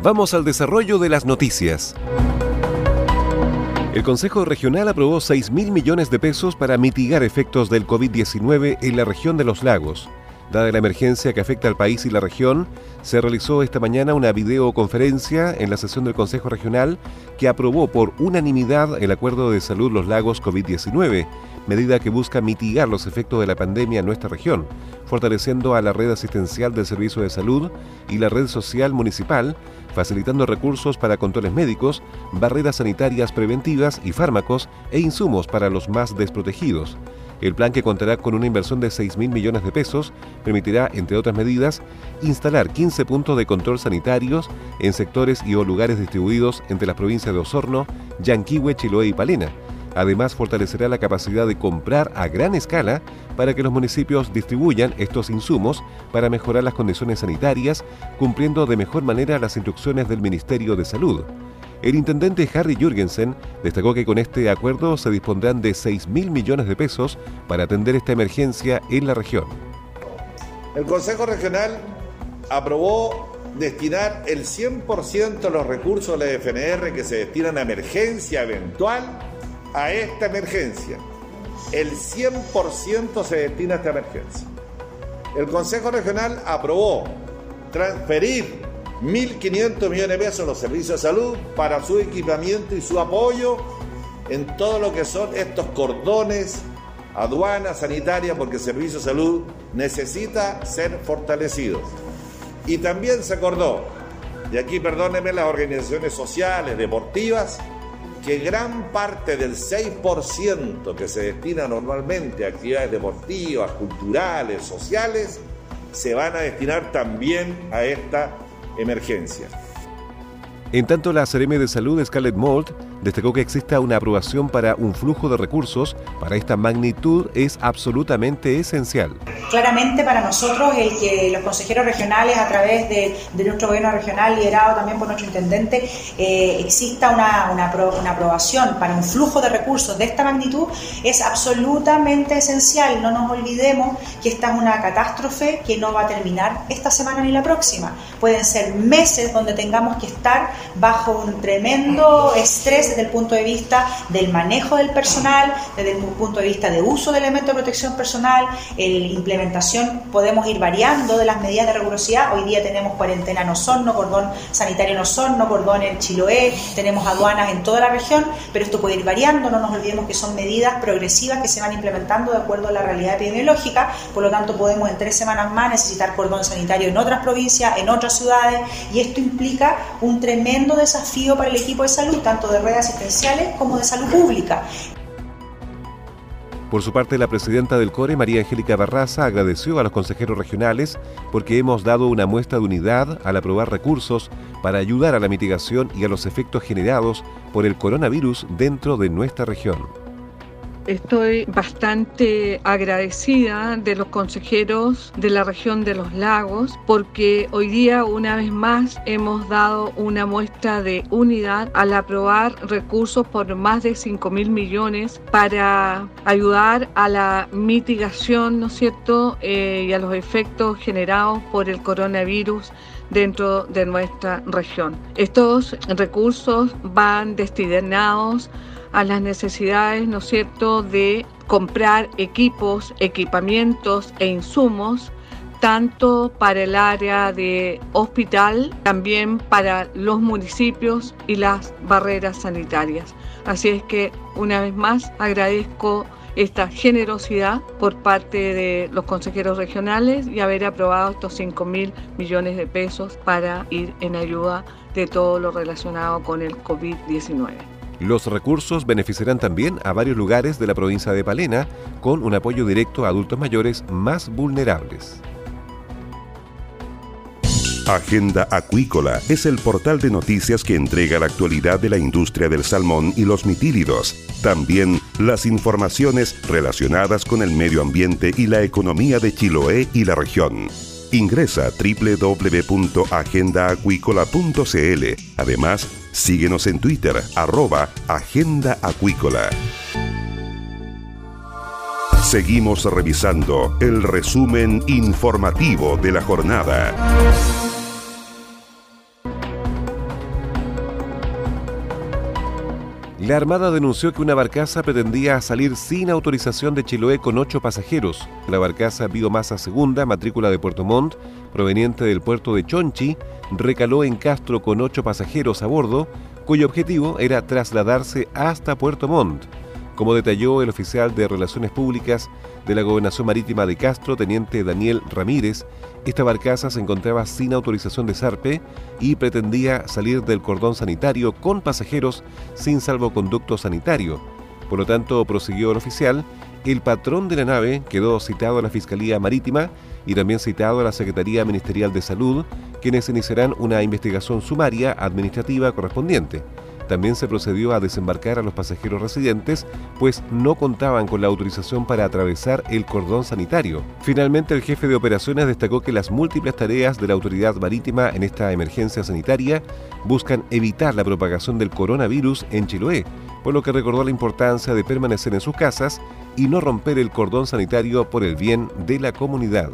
Vamos al desarrollo de las noticias. El Consejo Regional aprobó 6 mil millones de pesos para mitigar efectos del COVID-19 en la región de los lagos. Dada la emergencia que afecta al país y la región, se realizó esta mañana una videoconferencia en la sesión del Consejo Regional que aprobó por unanimidad el Acuerdo de Salud Los Lagos COVID-19, medida que busca mitigar los efectos de la pandemia en nuestra región, fortaleciendo a la red asistencial del Servicio de Salud y la red social municipal, facilitando recursos para controles médicos, barreras sanitarias preventivas y fármacos e insumos para los más desprotegidos. El plan, que contará con una inversión de 6 mil millones de pesos, permitirá, entre otras medidas, instalar 15 puntos de control sanitarios en sectores y o lugares distribuidos entre las provincias de Osorno, Yanquihue, Chiloé y Palena. Además, fortalecerá la capacidad de comprar a gran escala para que los municipios distribuyan estos insumos para mejorar las condiciones sanitarias, cumpliendo de mejor manera las instrucciones del Ministerio de Salud. El intendente Harry Jürgensen destacó que con este acuerdo se dispondrán de 6 mil millones de pesos para atender esta emergencia en la región. El Consejo Regional aprobó destinar el 100% de los recursos de la FNR que se destinan a emergencia eventual a esta emergencia. El 100% se destina a esta emergencia. El Consejo Regional aprobó transferir 1.500 millones de pesos en los servicios de salud para su equipamiento y su apoyo en todo lo que son estos cordones, aduana sanitaria, porque el servicio de salud necesita ser fortalecido. Y también se acordó, y aquí perdónenme las organizaciones sociales, deportivas, que gran parte del 6% que se destina normalmente a actividades deportivas, culturales, sociales, se van a destinar también a esta emergencia. En tanto, la CRM de Salud, Scarlett Mold, destacó que exista una aprobación para un flujo de recursos para esta magnitud es absolutamente esencial. Claramente para nosotros el que los consejeros regionales a través de, nuestro gobierno regional liderado también por nuestro intendente eh, exista una, una, una, aprobación para un flujo de recursos de esta magnitud es absolutamente esencial. No nos olvidemos que esta es una catástrofe que no va a terminar esta semana ni la próxima. Pueden ser meses donde tengamos que estar bajo un tremendo estrés desde el punto de vista del manejo del personal, desde el punto de vista de uso de elementos de protección personal, el implementación, podemos ir variando de las medidas de rigurosidad. Hoy día tenemos cuarentena en Osorno, cordón sanitario en Osorno, cordón en Chiloé, tenemos aduanas en toda la región, pero esto puede ir variando, no nos olvidemos que son medidas progresivas que se van implementando de acuerdo a la realidad epidemiológica, por lo tanto podemos en tres semanas más necesitar cordón sanitario en otras provincias, en otras ciudades, y esto implica un tremendo desafío para el equipo de salud, tanto de asistenciales como de salud pública. Por su parte, la presidenta del CORE, María Angélica Barraza, agradeció a los consejeros regionales porque hemos dado una muestra de unidad al aprobar recursos para ayudar a la mitigación y a los efectos generados por el coronavirus dentro de nuestra región. Estoy bastante agradecida de los consejeros de la región de los lagos porque hoy día una vez más hemos dado una muestra de unidad al aprobar recursos por más de 5 mil millones para ayudar a la mitigación, ¿no es cierto?, eh, y a los efectos generados por el coronavirus dentro de nuestra región. Estos recursos van destinados a las necesidades, ¿no es cierto?, de comprar equipos, equipamientos e insumos tanto para el área de hospital, también para los municipios y las barreras sanitarias. Así es que una vez más agradezco esta generosidad por parte de los consejeros regionales y haber aprobado estos 5 mil millones de pesos para ir en ayuda de todo lo relacionado con el COVID-19. Los recursos beneficiarán también a varios lugares de la provincia de Palena con un apoyo directo a adultos mayores más vulnerables. Agenda Acuícola es el portal de noticias que entrega la actualidad de la industria del salmón y los mitílidos. También las informaciones relacionadas con el medio ambiente y la economía de Chiloé y la región. Ingresa a www.agendaacuícola.cl. Además, síguenos en Twitter, arroba Agenda Acuícola. Seguimos revisando el resumen informativo de la jornada. La Armada denunció que una barcaza pretendía salir sin autorización de Chiloé con ocho pasajeros. La barcaza Biomasa Segunda, matrícula de Puerto Montt, proveniente del puerto de Chonchi, recaló en Castro con ocho pasajeros a bordo, cuyo objetivo era trasladarse hasta Puerto Montt. Como detalló el oficial de Relaciones Públicas de la Gobernación Marítima de Castro, teniente Daniel Ramírez, esta barcaza se encontraba sin autorización de zarpe y pretendía salir del cordón sanitario con pasajeros sin salvoconducto sanitario. Por lo tanto, prosiguió el oficial, el patrón de la nave quedó citado a la Fiscalía Marítima y también citado a la Secretaría Ministerial de Salud, quienes iniciarán una investigación sumaria administrativa correspondiente. También se procedió a desembarcar a los pasajeros residentes, pues no contaban con la autorización para atravesar el cordón sanitario. Finalmente, el jefe de operaciones destacó que las múltiples tareas de la autoridad marítima en esta emergencia sanitaria buscan evitar la propagación del coronavirus en Chiloé, por lo que recordó la importancia de permanecer en sus casas y no romper el cordón sanitario por el bien de la comunidad.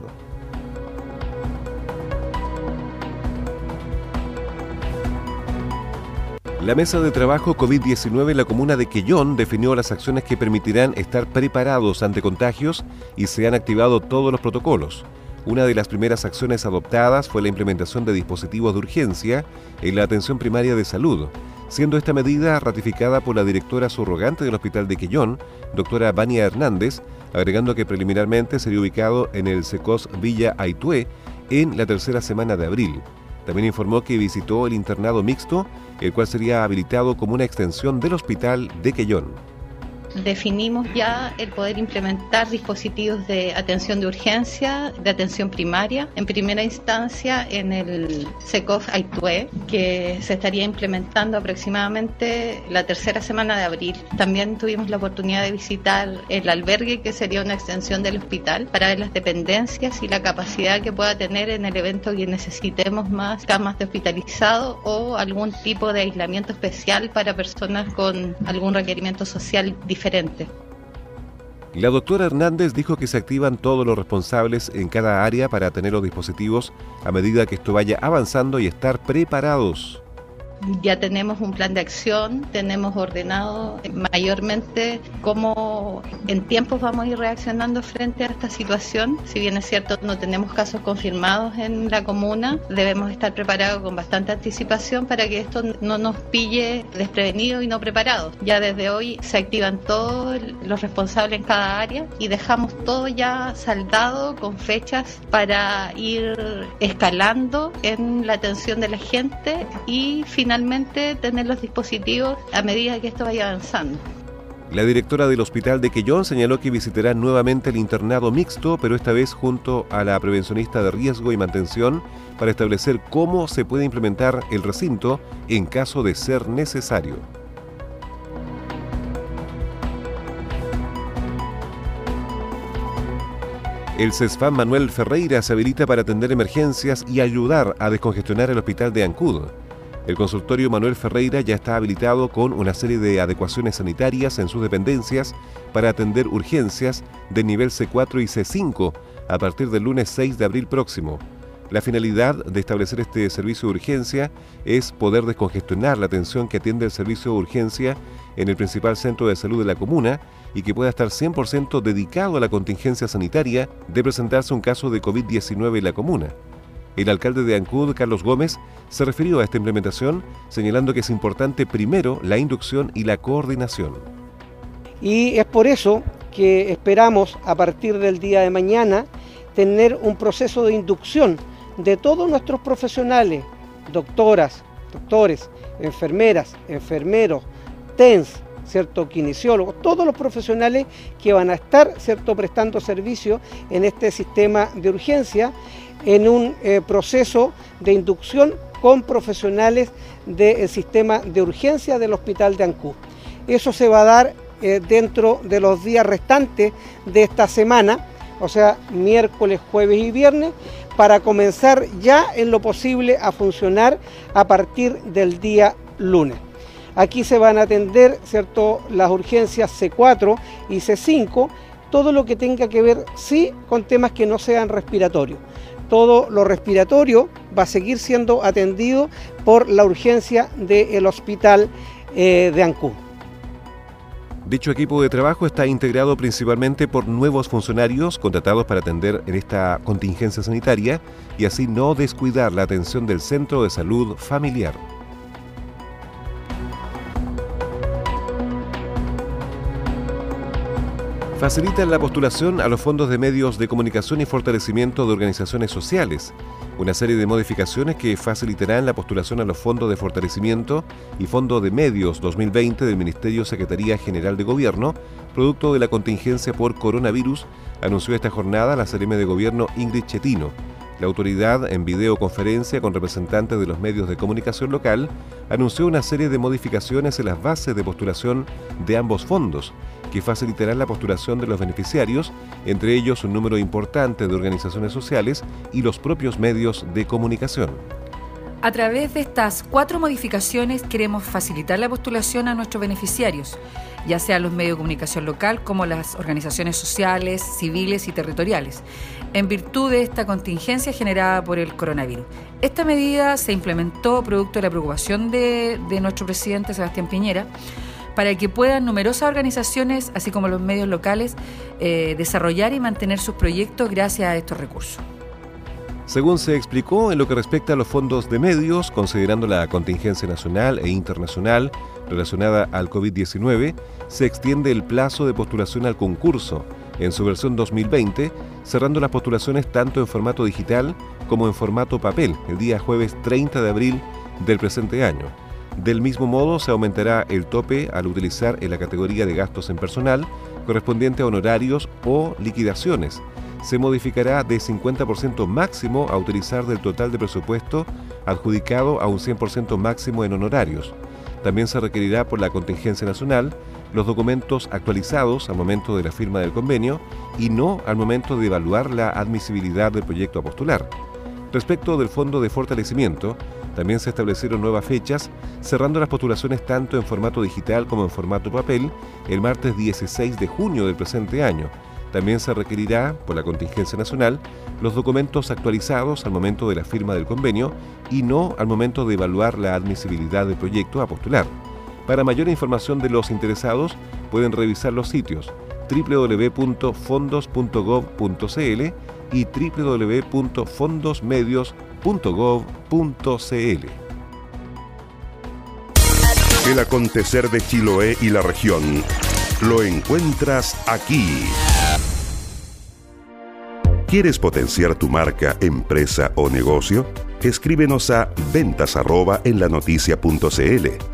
La mesa de trabajo COVID-19 en la comuna de Quellón definió las acciones que permitirán estar preparados ante contagios y se han activado todos los protocolos. Una de las primeras acciones adoptadas fue la implementación de dispositivos de urgencia en la atención primaria de salud, siendo esta medida ratificada por la directora subrogante del Hospital de Quellón, doctora Vania Hernández, agregando que preliminarmente sería ubicado en el SECOS Villa Aitué en la tercera semana de abril. También informó que visitó el internado mixto, el cual sería habilitado como una extensión del hospital de Quellón definimos ya el poder implementar dispositivos de atención de urgencia, de atención primaria, en primera instancia en el SECOF Aitue, que se estaría implementando aproximadamente la tercera semana de abril. También tuvimos la oportunidad de visitar el albergue, que sería una extensión del hospital, para ver las dependencias y la capacidad que pueda tener en el evento que necesitemos más camas de hospitalizado o algún tipo de aislamiento especial para personas con algún requerimiento social diferente la doctora Hernández dijo que se activan todos los responsables en cada área para tener los dispositivos a medida que esto vaya avanzando y estar preparados ya tenemos un plan de acción, tenemos ordenado mayormente cómo en tiempos vamos a ir reaccionando frente a esta situación. Si bien es cierto, no tenemos casos confirmados en la comuna, debemos estar preparados con bastante anticipación para que esto no nos pille desprevenidos y no preparados. Ya desde hoy se activan todos los responsables en cada área y dejamos todo ya saldado con fechas para ir escalando en la atención de la gente y finalmente finalmente tener los dispositivos a medida que esto vaya avanzando. La directora del Hospital de Quellón señaló que visitará nuevamente el internado mixto, pero esta vez junto a la prevencionista de riesgo y mantención para establecer cómo se puede implementar el recinto en caso de ser necesario. El CESFAM Manuel Ferreira se habilita para atender emergencias y ayudar a descongestionar el hospital de Ancud. El consultorio Manuel Ferreira ya está habilitado con una serie de adecuaciones sanitarias en sus dependencias para atender urgencias de nivel C4 y C5 a partir del lunes 6 de abril próximo. La finalidad de establecer este servicio de urgencia es poder descongestionar la atención que atiende el servicio de urgencia en el principal centro de salud de la comuna y que pueda estar 100% dedicado a la contingencia sanitaria de presentarse un caso de COVID-19 en la comuna. El alcalde de Ancud, Carlos Gómez, se refirió a esta implementación señalando que es importante primero la inducción y la coordinación. Y es por eso que esperamos a partir del día de mañana tener un proceso de inducción de todos nuestros profesionales, doctoras, doctores, enfermeras, enfermeros, TENS, ¿cierto? kinesiólogos, todos los profesionales que van a estar ¿cierto? prestando servicio en este sistema de urgencia en un eh, proceso de inducción con profesionales del sistema de urgencia del Hospital de Ancú. Eso se va a dar eh, dentro de los días restantes de esta semana, o sea, miércoles, jueves y viernes, para comenzar ya en lo posible a funcionar a partir del día lunes. Aquí se van a atender ¿cierto? las urgencias C4 y C5, todo lo que tenga que ver, sí, con temas que no sean respiratorios. Todo lo respiratorio va a seguir siendo atendido por la urgencia del hospital eh, de Ancú. Dicho equipo de trabajo está integrado principalmente por nuevos funcionarios contratados para atender en esta contingencia sanitaria y así no descuidar la atención del Centro de Salud Familiar. Facilitan la postulación a los fondos de medios de comunicación y fortalecimiento de organizaciones sociales, una serie de modificaciones que facilitarán la postulación a los fondos de fortalecimiento y fondo de medios 2020 del Ministerio Secretaría General de Gobierno, producto de la contingencia por coronavirus, anunció esta jornada la CRM de Gobierno Ingrid Chetino. La autoridad, en videoconferencia con representantes de los medios de comunicación local, anunció una serie de modificaciones en las bases de postulación de ambos fondos, que facilitarán la postulación de los beneficiarios, entre ellos un número importante de organizaciones sociales y los propios medios de comunicación. A través de estas cuatro modificaciones queremos facilitar la postulación a nuestros beneficiarios, ya sea los medios de comunicación local como las organizaciones sociales, civiles y territoriales, en virtud de esta contingencia generada por el coronavirus. Esta medida se implementó producto de la preocupación de, de nuestro presidente Sebastián Piñera para que puedan numerosas organizaciones, así como los medios locales, eh, desarrollar y mantener sus proyectos gracias a estos recursos. Según se explicó, en lo que respecta a los fondos de medios, considerando la contingencia nacional e internacional relacionada al COVID-19, se extiende el plazo de postulación al concurso en su versión 2020, cerrando las postulaciones tanto en formato digital como en formato papel el día jueves 30 de abril del presente año. Del mismo modo, se aumentará el tope al utilizar en la categoría de gastos en personal correspondiente a honorarios o liquidaciones. Se modificará de 50% máximo a utilizar del total de presupuesto adjudicado a un 100% máximo en honorarios. También se requerirá por la contingencia nacional los documentos actualizados al momento de la firma del convenio y no al momento de evaluar la admisibilidad del proyecto a postular. Respecto del fondo de fortalecimiento, también se establecieron nuevas fechas, cerrando las postulaciones tanto en formato digital como en formato papel el martes 16 de junio del presente año. También se requerirá, por la contingencia nacional, los documentos actualizados al momento de la firma del convenio y no al momento de evaluar la admisibilidad del proyecto a postular. Para mayor información de los interesados, pueden revisar los sitios www.fondos.gov.cl y www.fondosmedios.gov.cl. El acontecer de Chiloé y la región lo encuentras aquí. ¿Quieres potenciar tu marca, empresa o negocio? Escríbenos a ventas en la noticia.cl.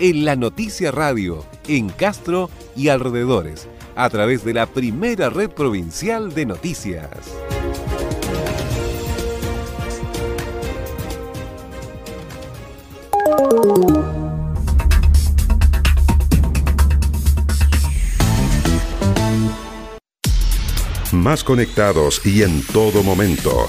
en La Noticia Radio, en Castro y alrededores, a través de la primera red provincial de noticias. Más conectados y en todo momento.